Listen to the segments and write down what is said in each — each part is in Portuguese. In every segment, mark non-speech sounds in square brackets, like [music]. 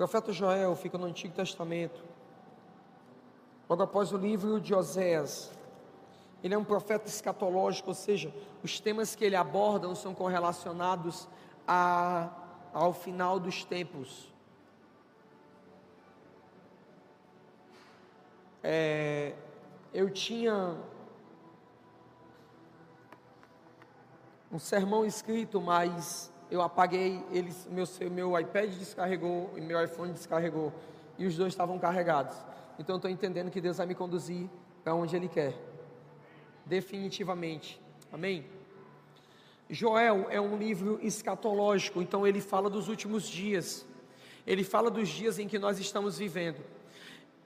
profeta Joel fica no Antigo Testamento, logo após o livro de Oséias. Ele é um profeta escatológico, ou seja, os temas que ele aborda são correlacionados a, ao final dos tempos. É, eu tinha um sermão escrito, mas eu apaguei, ele, meu, meu iPad descarregou e meu iPhone descarregou, e os dois estavam carregados. Então eu estou entendendo que Deus vai me conduzir para onde Ele quer, definitivamente. Amém? Joel é um livro escatológico, então ele fala dos últimos dias, ele fala dos dias em que nós estamos vivendo.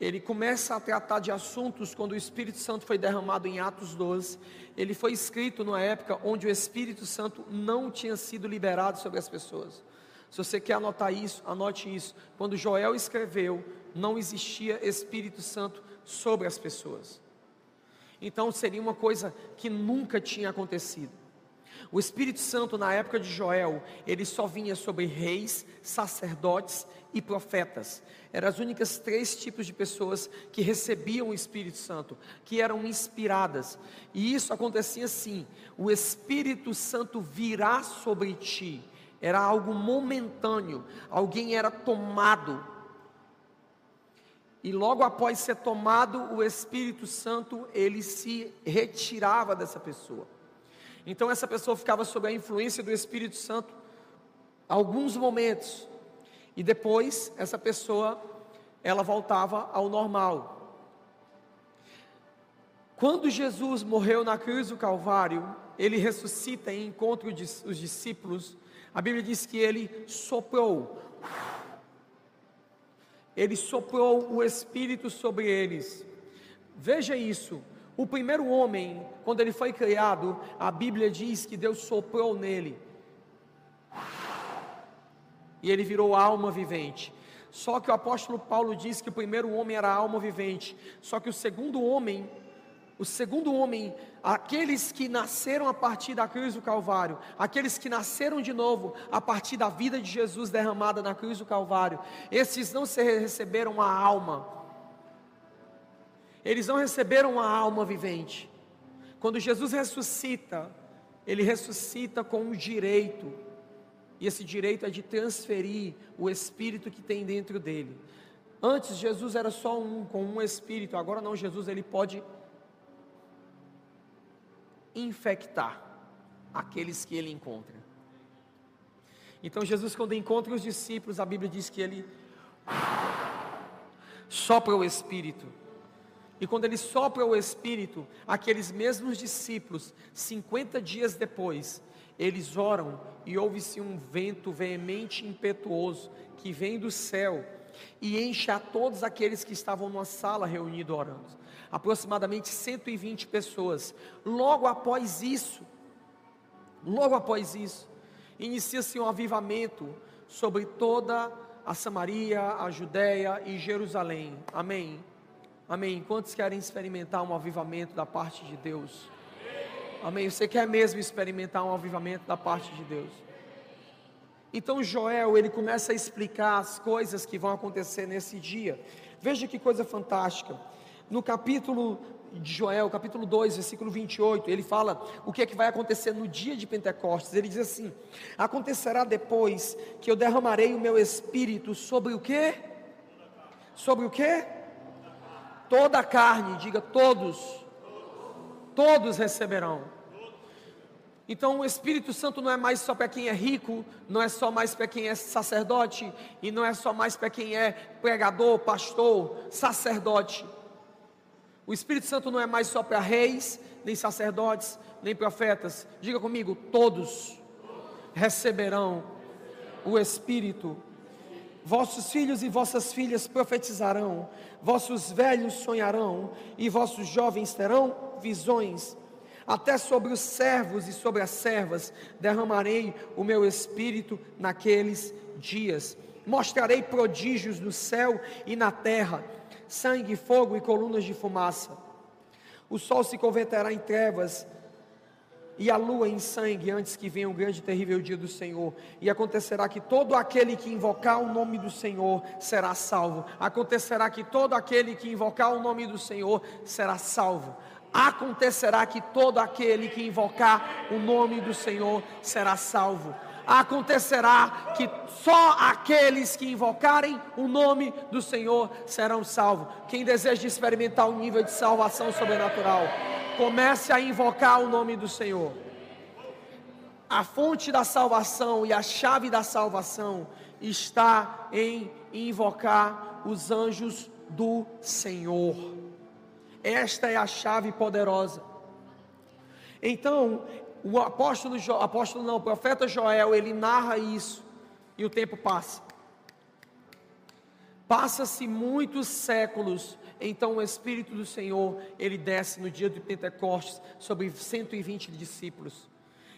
Ele começa a tratar de assuntos quando o Espírito Santo foi derramado em Atos 12. Ele foi escrito numa época onde o Espírito Santo não tinha sido liberado sobre as pessoas. Se você quer anotar isso, anote isso. Quando Joel escreveu, não existia Espírito Santo sobre as pessoas. Então seria uma coisa que nunca tinha acontecido. O Espírito Santo, na época de Joel, ele só vinha sobre reis, sacerdotes e profetas. Eram as únicas três tipos de pessoas que recebiam o Espírito Santo, que eram inspiradas. E isso acontecia assim: o Espírito Santo virá sobre ti. Era algo momentâneo, alguém era tomado. E logo após ser tomado, o Espírito Santo, ele se retirava dessa pessoa. Então essa pessoa ficava sob a influência do Espírito Santo alguns momentos e depois essa pessoa ela voltava ao normal. Quando Jesus morreu na cruz do Calvário, ele ressuscita e encontra os discípulos. A Bíblia diz que ele soprou, ele soprou o Espírito sobre eles. Veja isso, o primeiro homem, quando ele foi criado, a Bíblia diz que Deus soprou nele. E ele virou alma vivente. Só que o apóstolo Paulo diz que o primeiro homem era alma vivente. Só que o segundo homem, o segundo homem, aqueles que nasceram a partir da cruz do Calvário, aqueles que nasceram de novo a partir da vida de Jesus derramada na cruz do Calvário, esses não se receberam uma alma, eles não receberam uma alma vivente. Quando Jesus ressuscita, ele ressuscita com um direito, e esse direito é de transferir o espírito que tem dentro dele. Antes Jesus era só um com um espírito, agora não, Jesus ele pode infectar aqueles que ele encontra. Então Jesus quando encontra os discípulos, a Bíblia diz que ele sopra o espírito e quando ele sopra o Espírito, aqueles mesmos discípulos, 50 dias depois, eles oram e ouve-se um vento veemente e impetuoso que vem do céu e enche a todos aqueles que estavam numa sala reunidos orando. Aproximadamente 120 pessoas. Logo após isso, logo após isso, inicia-se um avivamento sobre toda a Samaria, a Judéia e Jerusalém. Amém. Amém. Quantos querem experimentar um avivamento da parte de Deus? Amém. Você quer mesmo experimentar um avivamento da parte de Deus? Então Joel, ele começa a explicar as coisas que vão acontecer nesse dia. Veja que coisa fantástica. No capítulo de Joel, capítulo 2, versículo 28, ele fala o que é que vai acontecer no dia de Pentecostes. Ele diz assim: Acontecerá depois que eu derramarei o meu espírito sobre o quê? Sobre o quê? Toda a carne, diga todos, todos receberão. Então o Espírito Santo não é mais só para quem é rico, não é só mais para quem é sacerdote, e não é só mais para quem é pregador, pastor, sacerdote. O Espírito Santo não é mais só para reis, nem sacerdotes, nem profetas. Diga comigo, todos receberão o Espírito Vossos filhos e vossas filhas profetizarão, vossos velhos sonharão, e vossos jovens terão visões. Até sobre os servos e sobre as servas derramarei o meu espírito naqueles dias. Mostrarei prodígios no céu e na terra, sangue, fogo e colunas de fumaça. O sol se converterá em trevas e a lua em sangue antes que venha o grande e terrível dia do Senhor. E acontecerá que todo aquele que invocar o nome do Senhor será salvo. Acontecerá que todo aquele que invocar o nome do Senhor será salvo. Acontecerá que todo aquele que invocar o nome do Senhor será salvo acontecerá que só aqueles que invocarem o nome do Senhor serão salvos. Quem deseja experimentar um nível de salvação sobrenatural, Comece a invocar o nome do Senhor. A fonte da salvação e a chave da salvação está em invocar os anjos do Senhor. Esta é a chave poderosa. Então, o apóstolo, apóstolo não, o profeta Joel, ele narra isso e o tempo passa. Passa-se muitos séculos então o Espírito do Senhor, ele desce no dia de Pentecostes sobre 120 discípulos.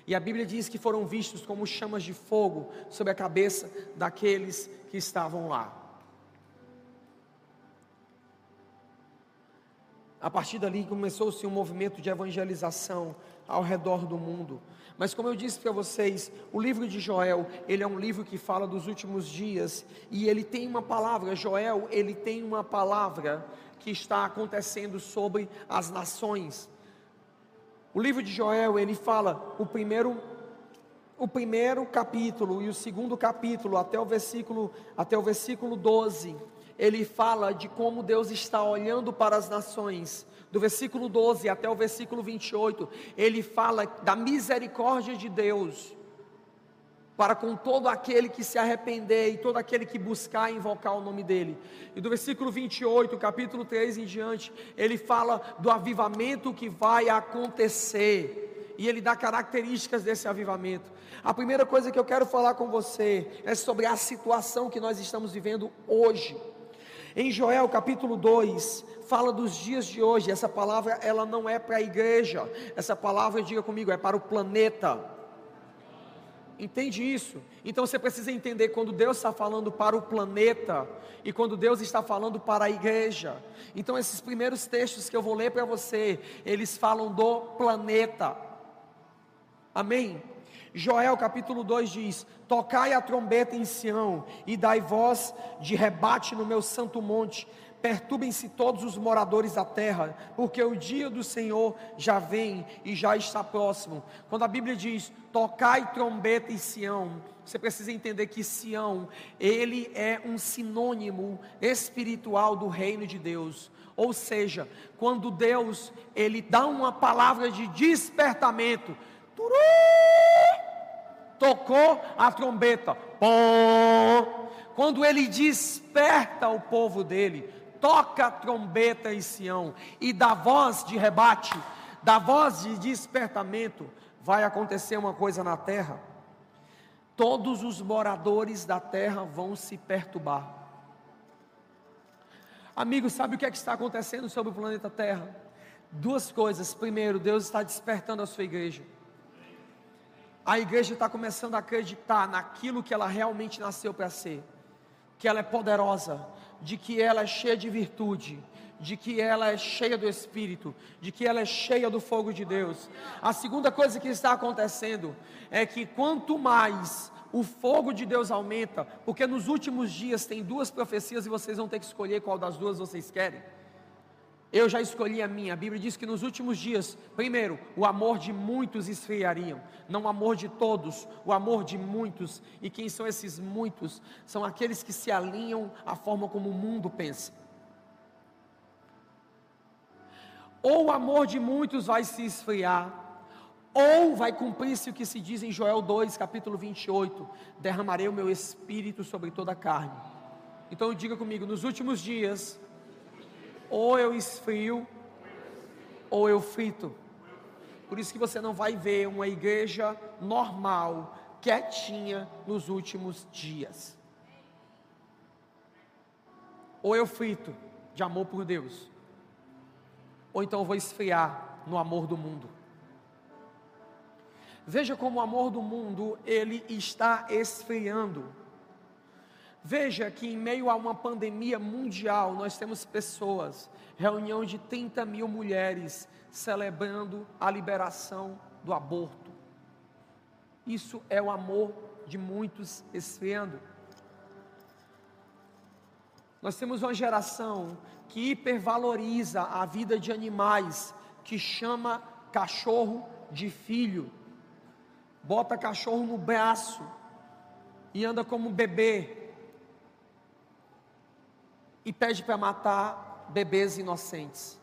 E a Bíblia diz que foram vistos como chamas de fogo sobre a cabeça daqueles que estavam lá. A partir dali começou-se um movimento de evangelização ao redor do mundo. Mas como eu disse para vocês, o livro de Joel, ele é um livro que fala dos últimos dias e ele tem uma palavra, Joel, ele tem uma palavra que está acontecendo sobre as nações. O livro de Joel, ele fala o primeiro o primeiro capítulo e o segundo capítulo até o versículo até o versículo 12, ele fala de como Deus está olhando para as nações. Do versículo 12 até o versículo 28, ele fala da misericórdia de Deus para com todo aquele que se arrepender e todo aquele que buscar invocar o nome dele. E do versículo 28, capítulo 3 em diante, ele fala do avivamento que vai acontecer. E ele dá características desse avivamento. A primeira coisa que eu quero falar com você é sobre a situação que nós estamos vivendo hoje. Em Joel capítulo 2, fala dos dias de hoje. Essa palavra ela não é para a igreja. Essa palavra, diga comigo, é para o planeta. Entende isso? Então você precisa entender quando Deus está falando para o planeta e quando Deus está falando para a igreja. Então esses primeiros textos que eu vou ler para você, eles falam do planeta. Amém? Joel capítulo 2 diz: Tocai a trombeta em Sião e dai voz de rebate no meu santo monte Perturbem-se todos os moradores da terra, porque o dia do Senhor já vem e já está próximo. Quando a Bíblia diz: "Tocai trombeta em Sião", você precisa entender que Sião, ele é um sinônimo espiritual do reino de Deus. Ou seja, quando Deus ele dá uma palavra de despertamento, tocou a trombeta, pom, quando ele desperta o povo dele, toca a trombeta em Sião e da voz de rebate, da voz de despertamento, vai acontecer uma coisa na terra. Todos os moradores da terra vão se perturbar. Amigo, sabe o que, é que está acontecendo sobre o planeta Terra? Duas coisas. Primeiro, Deus está despertando a sua igreja. A igreja está começando a acreditar naquilo que ela realmente nasceu para ser, que ela é poderosa, de que ela é cheia de virtude, de que ela é cheia do Espírito, de que ela é cheia do fogo de Deus. A segunda coisa que está acontecendo é que quanto mais o fogo de Deus aumenta, porque nos últimos dias tem duas profecias e vocês vão ter que escolher qual das duas vocês querem. Eu já escolhi a minha. A Bíblia diz que nos últimos dias, primeiro, o amor de muitos esfriariam, não o amor de todos, o amor de muitos. E quem são esses muitos? São aqueles que se alinham à forma como o mundo pensa. Ou o amor de muitos vai se esfriar, ou vai cumprir-se o que se diz em Joel 2, capítulo 28: derramarei o meu espírito sobre toda a carne. Então diga comigo, nos últimos dias, ou eu esfrio, ou eu frito. Por isso que você não vai ver uma igreja normal, quietinha nos últimos dias. Ou eu frito de amor por Deus, ou então eu vou esfriar no amor do mundo. Veja como o amor do mundo ele está esfriando. Veja que em meio a uma pandemia mundial, nós temos pessoas, reunião de 30 mil mulheres, celebrando a liberação do aborto. Isso é o amor de muitos esfriando. Nós temos uma geração que hipervaloriza a vida de animais, que chama cachorro de filho, bota cachorro no braço e anda como bebê, e pede para matar bebês inocentes.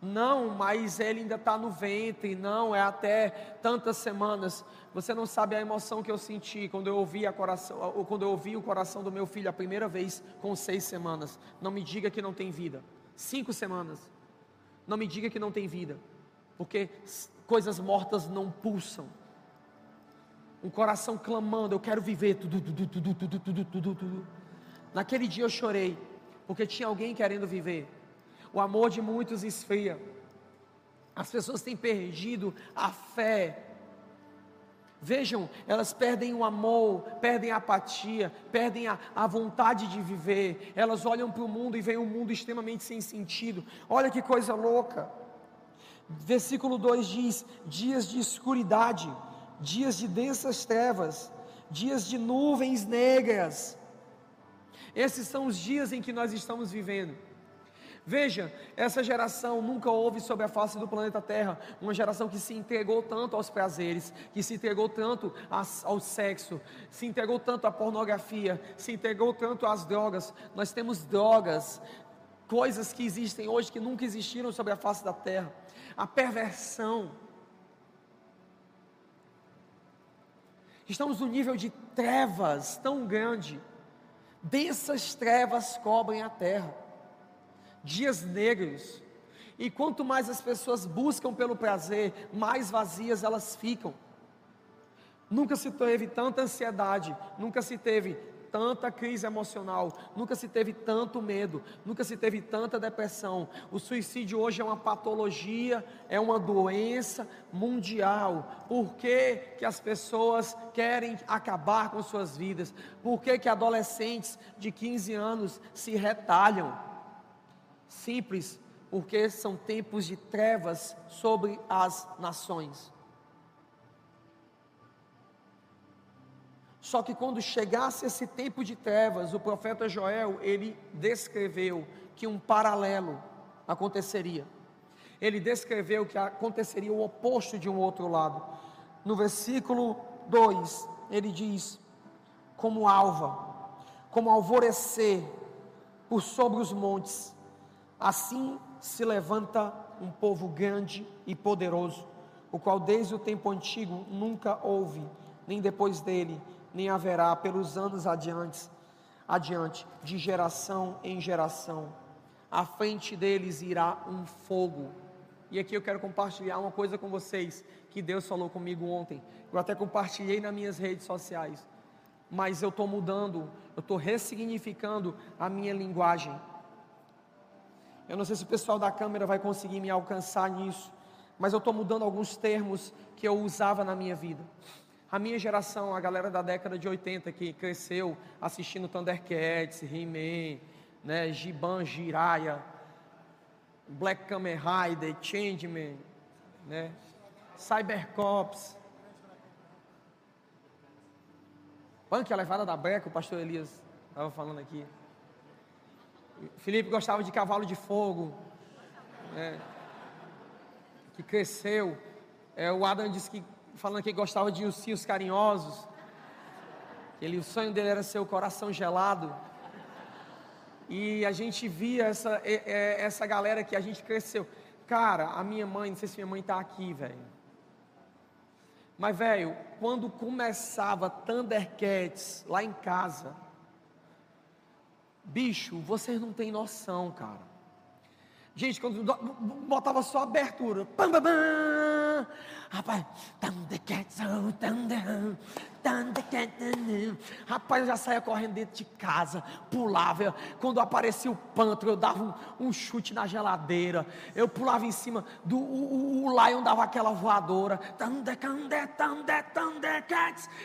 Não, mas ele ainda está no ventre, não, é até tantas semanas. Você não sabe a emoção que eu senti quando eu ouvi, a coração, quando eu ouvi o coração do meu filho a primeira vez com seis semanas. Não me diga que não tem vida. Cinco semanas. Não me diga que não tem vida. Porque coisas mortas não pulsam. Um coração clamando, eu quero viver. Tudo, tudo, tudo, tudo, tudo, tudo, tudo. Naquele dia eu chorei, porque tinha alguém querendo viver o amor de muitos esfria. As pessoas têm perdido a fé. Vejam, elas perdem o amor, perdem a apatia, perdem a, a vontade de viver. Elas olham para o mundo e veem um mundo extremamente sem sentido. Olha que coisa louca. Versículo 2 diz: dias de escuridade, dias de densas trevas, dias de nuvens negras. Esses são os dias em que nós estamos vivendo. Veja, essa geração nunca houve sobre a face do planeta Terra uma geração que se entregou tanto aos prazeres, que se entregou tanto ao sexo, se entregou tanto à pornografia, se entregou tanto às drogas. Nós temos drogas, coisas que existem hoje que nunca existiram sobre a face da terra. A perversão. Estamos num nível de trevas tão grande, densas trevas cobrem a terra dias negros. E quanto mais as pessoas buscam pelo prazer, mais vazias elas ficam. Nunca se teve tanta ansiedade, nunca se teve tanta crise emocional, nunca se teve tanto medo, nunca se teve tanta depressão. O suicídio hoje é uma patologia, é uma doença mundial. Por que, que as pessoas querem acabar com suas vidas? Por que, que adolescentes de 15 anos se retalham? Simples, porque são tempos de trevas sobre as nações. Só que quando chegasse esse tempo de trevas, o profeta Joel, ele descreveu que um paralelo aconteceria. Ele descreveu que aconteceria o oposto de um outro lado. No versículo 2, ele diz: Como alva, como alvorecer por sobre os montes, Assim se levanta um povo grande e poderoso, o qual desde o tempo antigo nunca houve, nem depois dele, nem haverá pelos anos adiante, adiante, de geração em geração. À frente deles irá um fogo. E aqui eu quero compartilhar uma coisa com vocês que Deus falou comigo ontem. Eu até compartilhei nas minhas redes sociais. Mas eu estou mudando, eu estou ressignificando a minha linguagem eu não sei se o pessoal da câmera vai conseguir me alcançar nisso, mas eu estou mudando alguns termos que eu usava na minha vida. A minha geração, a galera da década de 80 que cresceu assistindo Thundercats, He-Man, né, Giban, Jiraya, Black Kamen Rider, Changeman, né, Cybercops. Punk, a levada da breca, o pastor Elias estava falando aqui. Felipe gostava de cavalo de fogo, né, que cresceu. É, o Adam disse que, falando que gostava de ursinhos carinhosos. Ele, o sonho dele era ser o coração gelado. E a gente via essa, essa galera que a gente cresceu. Cara, a minha mãe, não sei se minha mãe está aqui, velho. Mas, velho, quando começava Thundercats lá em casa, Bicho, vocês não têm noção, cara. Gente, quando botava só abertura, pam, pam, pam, rapaz, rapaz, eu já saía correndo dentro de casa, pulava, quando aparecia o pântano, eu dava um, um, chute na geladeira, eu pulava em cima, do, o, o, o Lion dava aquela voadora,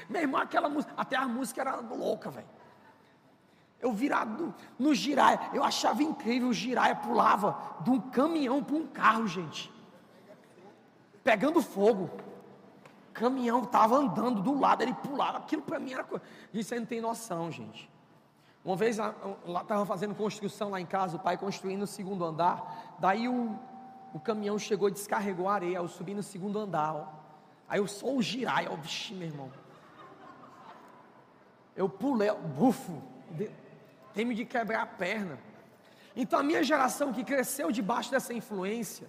meu irmão, aquela música, até a música era louca, velho. Eu virado no, giraia, eu achava incrível, o giraia pulava de um caminhão para um carro, gente. pegando fogo. O caminhão estava andando do lado, ele pulava. Aquilo para mim era coisa. Gente, você não tem noção, gente. Uma vez lá estava fazendo construção lá em casa, o pai construindo o segundo andar. Daí o, o caminhão chegou e descarregou a areia. Eu subi no segundo andar. Ó. Aí eu só o girar, eu, vixi, meu irmão. Eu pulei, bufo, teme de quebrar a perna. Então a minha geração que cresceu debaixo dessa influência,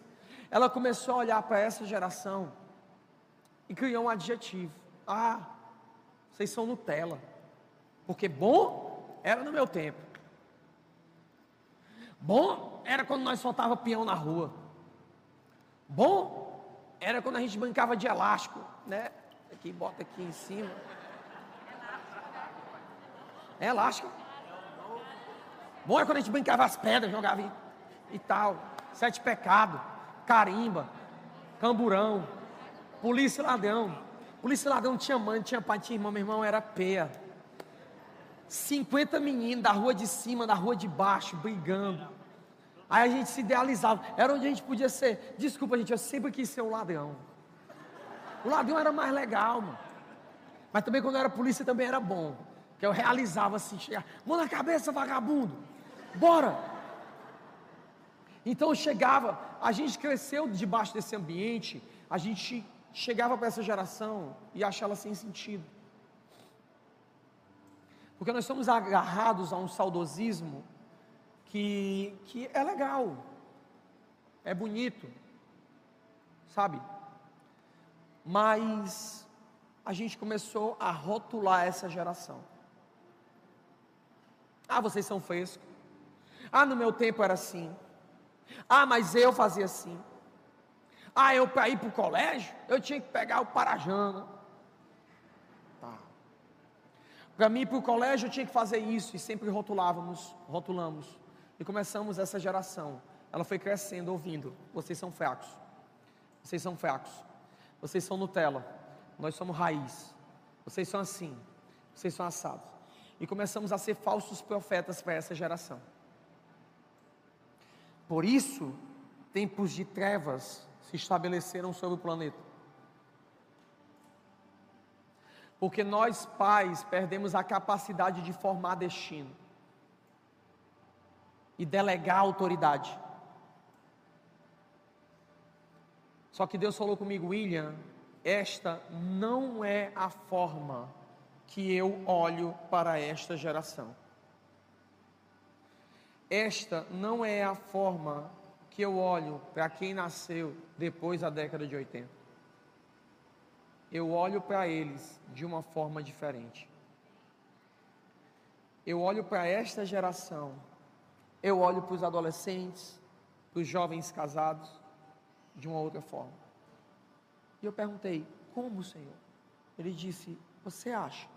ela começou a olhar para essa geração e criou um adjetivo. Ah, vocês são Nutella. Porque bom era no meu tempo. Bom era quando nós soltava peão na rua. Bom era quando a gente brincava de elástico, né? Aqui bota aqui em cima. É elástico. Bom é quando a gente brincava as pedras, jogava e, e tal. Sete pecados, carimba, camburão, polícia e ladrão. Polícia e ladrão tinha mãe, tinha pai, tinha irmão, meu irmão era peia. 50 meninos da rua de cima, da rua de baixo, brigando. Aí a gente se idealizava. Era onde a gente podia ser. Desculpa, gente, eu sempre quis ser um ladrão. O ladrão era mais legal, mano. Mas também quando era polícia também era bom que eu realizava assim, chegar, mão na cabeça, vagabundo, bora. Então chegava, a gente cresceu debaixo desse ambiente, a gente chegava para essa geração e achava sem sentido. Porque nós somos agarrados a um saudosismo que, que é legal, é bonito, sabe? Mas a gente começou a rotular essa geração. Ah, vocês são frescos. Ah, no meu tempo era assim. Ah, mas eu fazia assim. Ah, eu para ir para o colégio, eu tinha que pegar o Parajana. Tá. Para mim para o colégio, eu tinha que fazer isso. E sempre rotulávamos, rotulamos. E começamos essa geração. Ela foi crescendo, ouvindo. Vocês são fracos. Vocês são fracos. Vocês são Nutella. Nós somos raiz. Vocês são assim. Vocês são assados e começamos a ser falsos profetas para essa geração. Por isso, tempos de trevas se estabeleceram sobre o planeta. Porque nós, pais, perdemos a capacidade de formar destino e delegar autoridade. Só que Deus falou comigo, William, esta não é a forma que eu olho para esta geração. Esta não é a forma que eu olho para quem nasceu depois da década de 80. Eu olho para eles de uma forma diferente. Eu olho para esta geração, eu olho para os adolescentes, para os jovens casados, de uma outra forma. E eu perguntei: como, Senhor? Ele disse: Você acha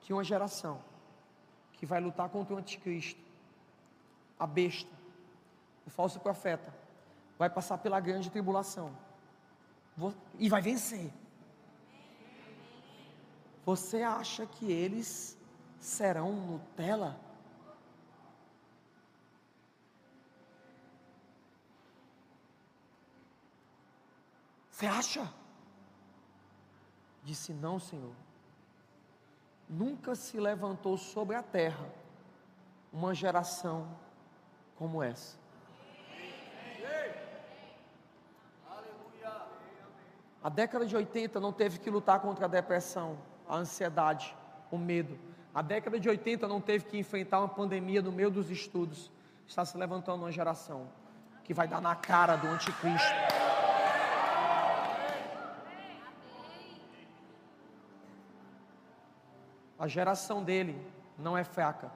que uma geração que vai lutar contra o anticristo, a besta, o falso profeta, vai passar pela grande tribulação e vai vencer. Você acha que eles serão Nutella? Você acha? Disse: Não, Senhor nunca se levantou sobre a terra uma geração como essa. A década de 80 não teve que lutar contra a depressão, a ansiedade, o medo. A década de 80 não teve que enfrentar uma pandemia no meio dos estudos. Está se levantando uma geração que vai dar na cara do anticristo. A geração dele não é fraca.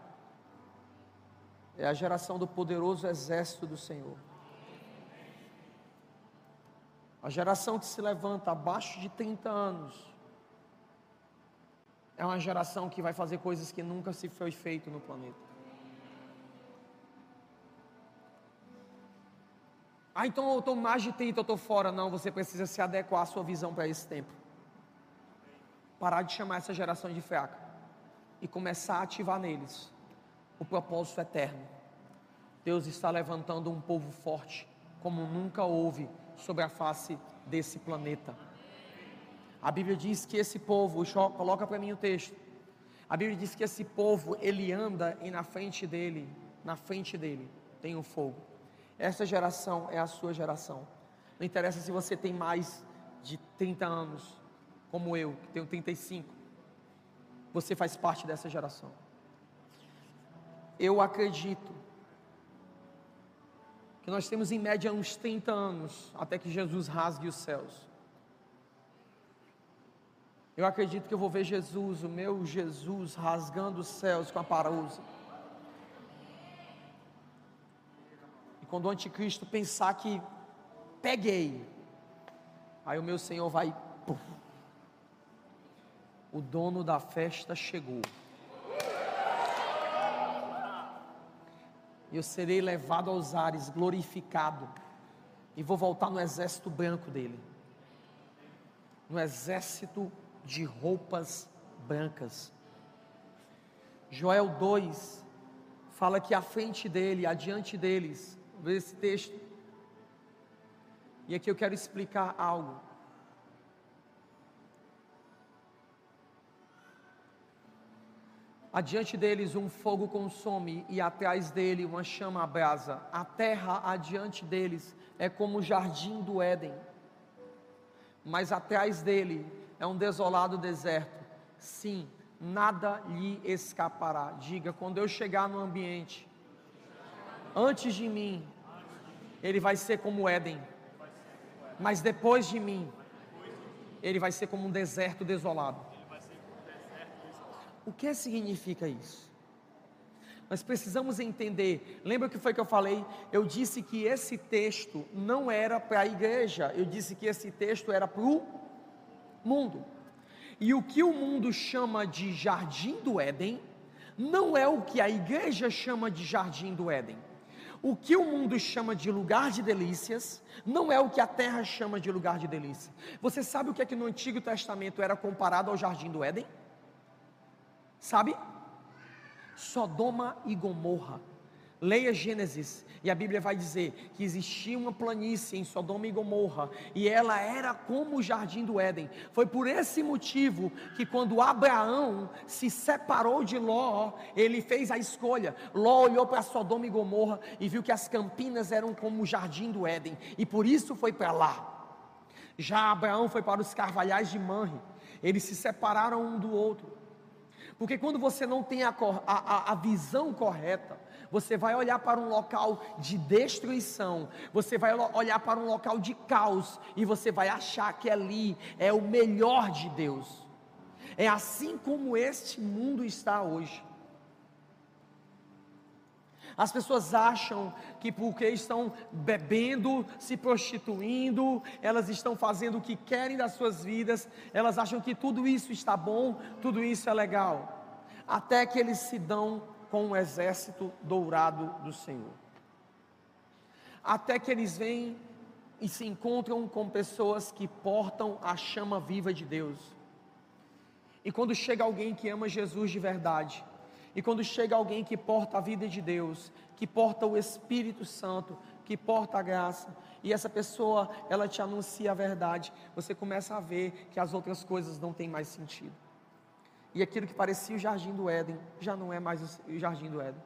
É a geração do poderoso exército do Senhor. A geração que se levanta abaixo de 30 anos é uma geração que vai fazer coisas que nunca se foi feito no planeta. Ah, então eu estou mais de 30, eu estou fora. Não, você precisa se adequar à sua visão para esse tempo. Parar de chamar essa geração de fraca e começar a ativar neles o propósito eterno. Deus está levantando um povo forte, como nunca houve sobre a face desse planeta. A Bíblia diz que esse povo, coloca para mim o texto. A Bíblia diz que esse povo, ele anda e na frente dele, na frente dele, tem um fogo. Essa geração é a sua geração. Não interessa se você tem mais de 30 anos, como eu, que tenho 35. Você faz parte dessa geração. Eu acredito que nós temos em média uns 30 anos até que Jesus rasgue os céus. Eu acredito que eu vou ver Jesus, o meu Jesus, rasgando os céus com a parousa. E quando o anticristo pensar que peguei, aí o meu Senhor vai. Pum, o dono da festa chegou. Eu serei levado aos ares, glorificado. E vou voltar no exército branco dele. No exército de roupas brancas. Joel 2 fala que à frente dele, adiante deles, vê esse texto. E aqui eu quero explicar algo. Adiante deles um fogo consome e atrás dele uma chama abrasa. A terra adiante deles é como o jardim do Éden. Mas atrás dele é um desolado deserto. Sim, nada lhe escapará. Diga, quando eu chegar no ambiente, antes de mim, ele vai ser como Éden. Mas depois de mim, ele vai ser como um deserto desolado. O que significa isso? Nós precisamos entender. Lembra o que foi que eu falei? Eu disse que esse texto não era para a igreja. Eu disse que esse texto era para o mundo. E o que o mundo chama de jardim do Éden, não é o que a igreja chama de jardim do Éden. O que o mundo chama de lugar de delícias, não é o que a terra chama de lugar de delícia. Você sabe o que é que no Antigo Testamento era comparado ao jardim do Éden? Sabe? Sodoma e Gomorra. Leia Gênesis e a Bíblia vai dizer que existia uma planície em Sodoma e Gomorra e ela era como o jardim do Éden. Foi por esse motivo que quando Abraão se separou de Ló, ele fez a escolha. Ló olhou para Sodoma e Gomorra e viu que as campinas eram como o jardim do Éden e por isso foi para lá. Já Abraão foi para os carvalhais de Manre. Eles se separaram um do outro. Porque quando você não tem a, a, a visão correta, você vai olhar para um local de destruição, você vai olhar para um local de caos e você vai achar que ali é o melhor de Deus. É assim como este mundo está hoje. As pessoas acham que porque estão bebendo, se prostituindo, elas estão fazendo o que querem das suas vidas, elas acham que tudo isso está bom, tudo isso é legal. Até que eles se dão com o exército dourado do Senhor. Até que eles vêm e se encontram com pessoas que portam a chama viva de Deus. E quando chega alguém que ama Jesus de verdade, e quando chega alguém que porta a vida de Deus, que porta o Espírito Santo, que porta a graça, e essa pessoa, ela te anuncia a verdade, você começa a ver que as outras coisas não têm mais sentido. E aquilo que parecia o jardim do Éden, já não é mais o jardim do Éden.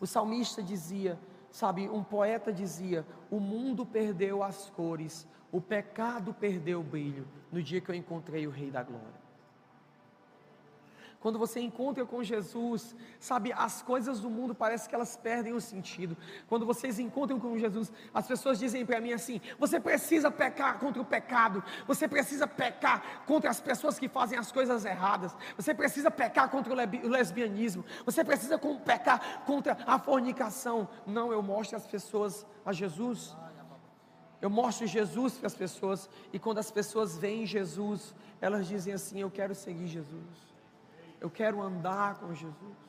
O salmista dizia, sabe, um poeta dizia: O mundo perdeu as cores, o pecado perdeu o brilho, no dia que eu encontrei o Rei da Glória. Quando você encontra com Jesus, sabe, as coisas do mundo parece que elas perdem o sentido. Quando vocês encontram com Jesus, as pessoas dizem para mim assim: você precisa pecar contra o pecado, você precisa pecar contra as pessoas que fazem as coisas erradas, você precisa pecar contra o lesbianismo, você precisa pecar contra a fornicação. Não, eu mostro às pessoas a Jesus. Eu mostro Jesus para as pessoas, e quando as pessoas veem Jesus, elas dizem assim: Eu quero seguir Jesus eu quero andar com Jesus.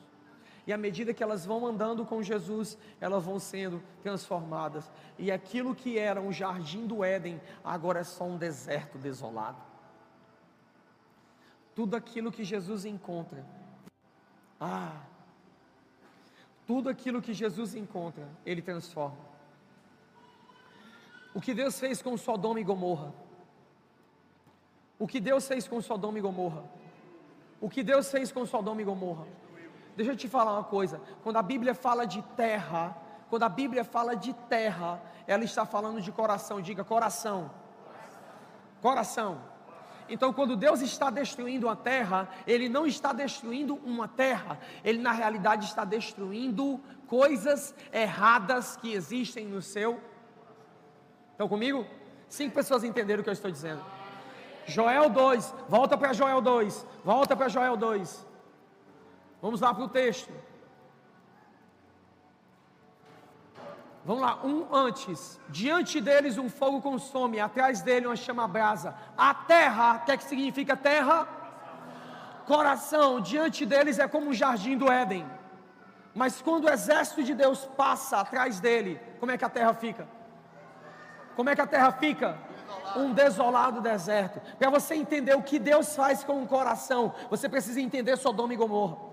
E à medida que elas vão andando com Jesus, elas vão sendo transformadas. E aquilo que era um jardim do Éden, agora é só um deserto desolado. Tudo aquilo que Jesus encontra, ah, tudo aquilo que Jesus encontra, Ele transforma. O que Deus fez com Sodoma e Gomorra? O que Deus fez com Sodoma e Gomorra? O que Deus fez com Sodoma e Gomorra? Deixa eu te falar uma coisa. Quando a Bíblia fala de terra, quando a Bíblia fala de terra, ela está falando de coração. Diga coração. Coração. Então, quando Deus está destruindo a terra, Ele não está destruindo uma terra, Ele na realidade está destruindo coisas erradas que existem no seu. Estão comigo? Cinco pessoas entenderam o que eu estou dizendo. Joel 2, volta para Joel 2, volta para Joel 2. Vamos lá para o texto. Vamos lá, um antes. Diante deles um fogo consome, atrás dele uma chama brasa. A terra, o que é que significa terra? Coração, diante deles é como um jardim do Éden. Mas quando o exército de Deus passa atrás dele, como é que a terra fica? Como é que a terra fica? Um desolado deserto. Para você entender o que Deus faz com o coração, você precisa entender Sodoma e Gomorra.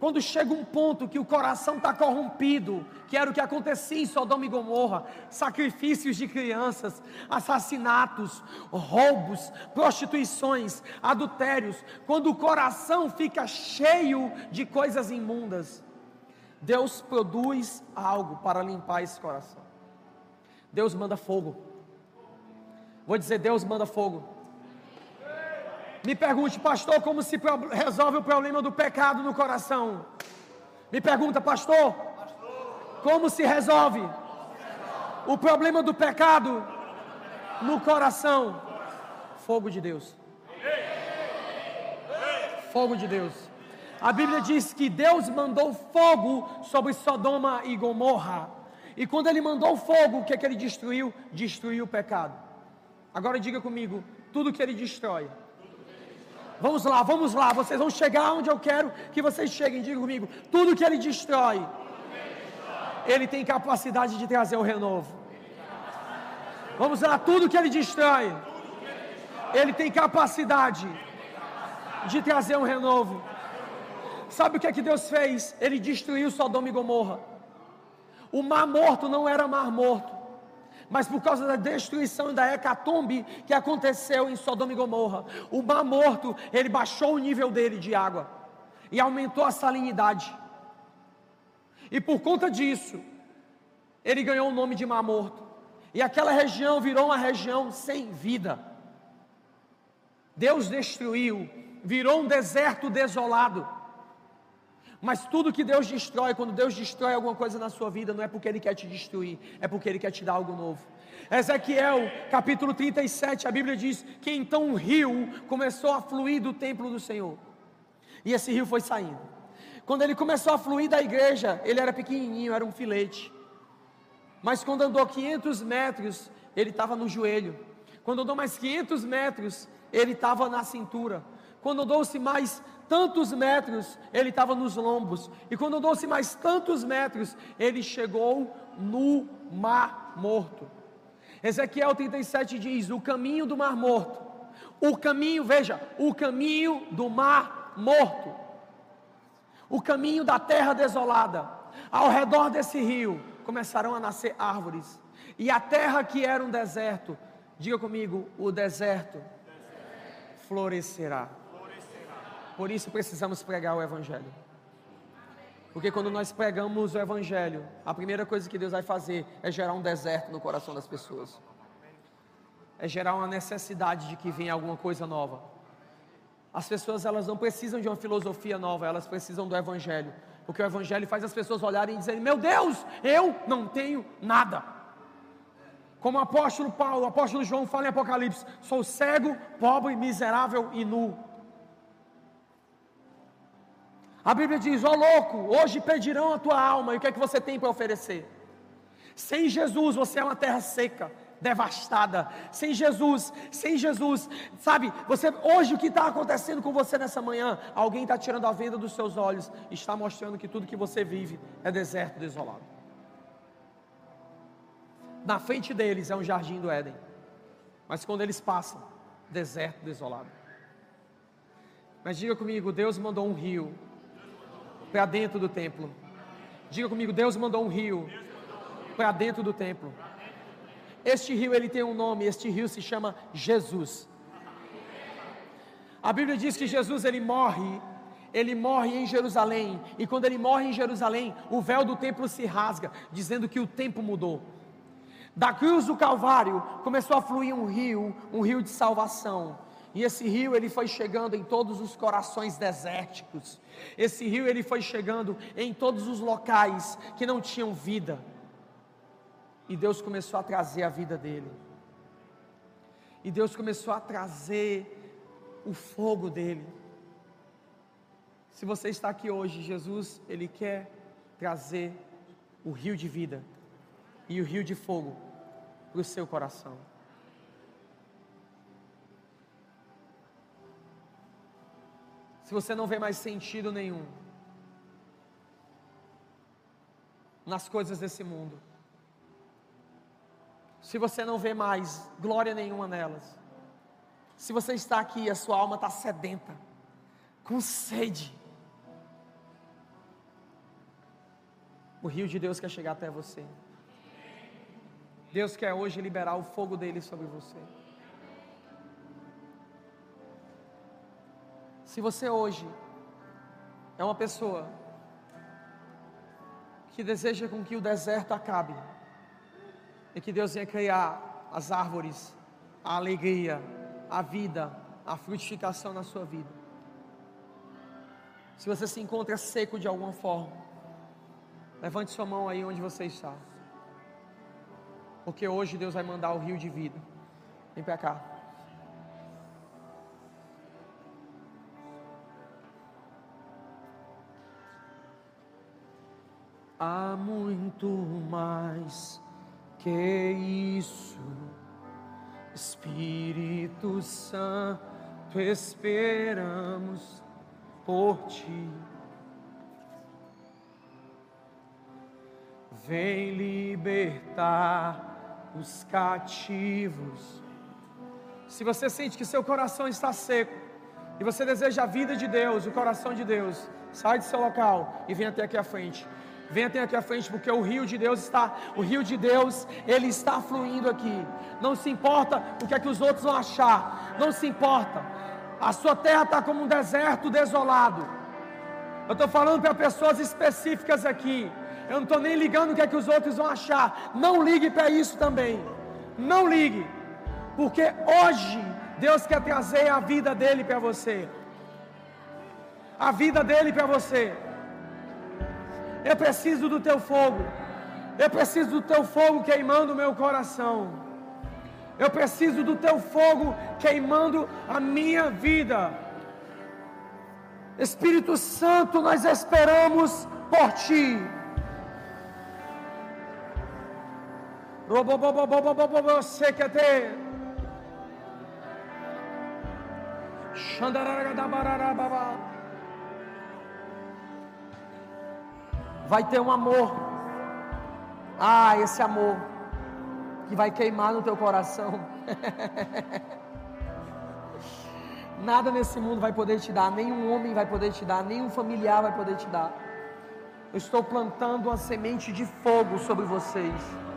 Quando chega um ponto que o coração está corrompido, que era o que acontecia em Sodoma e Gomorra, sacrifícios de crianças, assassinatos, roubos, prostituições, adultérios, quando o coração fica cheio de coisas imundas, Deus produz algo para limpar esse coração. Deus manda fogo. Vou dizer, Deus manda fogo. Me pergunte, pastor, como se resolve o problema do pecado no coração? Me pergunta, pastor, como se resolve o problema do pecado no coração? Fogo de Deus. Fogo de Deus. A Bíblia diz que Deus mandou fogo sobre Sodoma e Gomorra. E quando ele mandou fogo, o que é que ele destruiu? Destruiu o pecado. Agora diga comigo, tudo que ele destrói Vamos lá, vamos lá, vocês vão chegar onde eu quero que vocês cheguem. Diga comigo: tudo que ele destrói, ele tem capacidade de trazer o renovo. Vamos lá, tudo que ele destrói, ele tem capacidade de trazer um renovo. Sabe o que é que Deus fez? Ele destruiu Sodoma e Gomorra. O mar morto não era mar morto mas por causa da destruição e da hecatombe que aconteceu em Sodoma e Gomorra, o mar morto, ele baixou o nível dele de água e aumentou a salinidade. E por conta disso, ele ganhou o nome de mar morto. E aquela região virou uma região sem vida. Deus destruiu, virou um deserto desolado. Mas tudo que Deus destrói, quando Deus destrói alguma coisa na sua vida, não é porque Ele quer te destruir, é porque Ele quer te dar algo novo. Ezequiel capítulo 37, a Bíblia diz que então um rio começou a fluir do templo do Senhor, e esse rio foi saindo. Quando ele começou a fluir da igreja, ele era pequenininho, era um filete, mas quando andou 500 metros, ele estava no joelho, quando andou mais 500 metros, ele estava na cintura, quando andou-se mais tantos metros, ele estava nos lombos. E quando andou-se mais tantos metros, ele chegou no mar morto. Ezequiel 37 diz: O caminho do mar morto. O caminho, veja, o caminho do mar morto. O caminho da terra desolada. Ao redor desse rio começarão a nascer árvores. E a terra que era um deserto, diga comigo, o deserto florescerá. Por isso precisamos pregar o Evangelho. Porque quando nós pregamos o Evangelho, a primeira coisa que Deus vai fazer é gerar um deserto no coração das pessoas. É gerar uma necessidade de que venha alguma coisa nova. As pessoas elas não precisam de uma filosofia nova, elas precisam do Evangelho. Porque o Evangelho faz as pessoas olharem e dizerem: Meu Deus, eu não tenho nada. Como o apóstolo Paulo, o apóstolo João fala em Apocalipse: Sou cego, pobre, miserável e nu. A Bíblia diz: Ó oh, louco, hoje pedirão a tua alma, e o que é que você tem para oferecer? Sem Jesus você é uma terra seca, devastada. Sem Jesus, sem Jesus, sabe? Você hoje o que está acontecendo com você nessa manhã? Alguém está tirando a venda dos seus olhos, está mostrando que tudo que você vive é deserto, desolado. Na frente deles é um jardim do Éden, mas quando eles passam, deserto, desolado. Mas diga comigo, Deus mandou um rio para dentro do templo. Diga comigo, Deus mandou um rio para dentro do templo. Este rio ele tem um nome, este rio se chama Jesus. A Bíblia diz que Jesus ele morre, ele morre em Jerusalém, e quando ele morre em Jerusalém, o véu do templo se rasga, dizendo que o tempo mudou. Da cruz do Calvário começou a fluir um rio, um rio de salvação. E esse rio ele foi chegando em todos os corações desérticos. Esse rio ele foi chegando em todos os locais que não tinham vida. E Deus começou a trazer a vida dele. E Deus começou a trazer o fogo dele. Se você está aqui hoje, Jesus, ele quer trazer o rio de vida e o rio de fogo para o seu coração. Se você não vê mais sentido nenhum nas coisas desse mundo, se você não vê mais glória nenhuma nelas, se você está aqui e a sua alma está sedenta, com sede, o rio de Deus quer chegar até você. Deus quer hoje liberar o fogo dele sobre você. Se você hoje é uma pessoa que deseja com que o deserto acabe e que Deus venha criar as árvores, a alegria, a vida, a frutificação na sua vida. Se você se encontra seco de alguma forma, levante sua mão aí onde você está. Porque hoje Deus vai mandar o rio de vida. Vem para cá. Há muito mais que isso, Espírito Santo, esperamos por ti. Vem libertar os cativos. Se você sente que seu coração está seco e você deseja a vida de Deus, o coração de Deus, sai de seu local e vem até aqui à frente. Venha até aqui à frente, porque o rio de Deus está, o rio de Deus, ele está fluindo aqui. Não se importa o que é que os outros vão achar, não se importa. A sua terra está como um deserto desolado. Eu estou falando para pessoas específicas aqui. Eu não estou nem ligando o que é que os outros vão achar. Não ligue para isso também. Não ligue. Porque hoje Deus quer trazer a vida dele para você. A vida dele para você. Eu preciso do teu fogo. Eu preciso do teu fogo queimando o meu coração. Eu preciso do teu fogo queimando a minha vida. Espírito Santo, nós esperamos por ti. Vai ter um amor. Ah, esse amor que vai queimar no teu coração. [laughs] Nada nesse mundo vai poder te dar, nenhum homem vai poder te dar, nenhum familiar vai poder te dar. Eu estou plantando uma semente de fogo sobre vocês.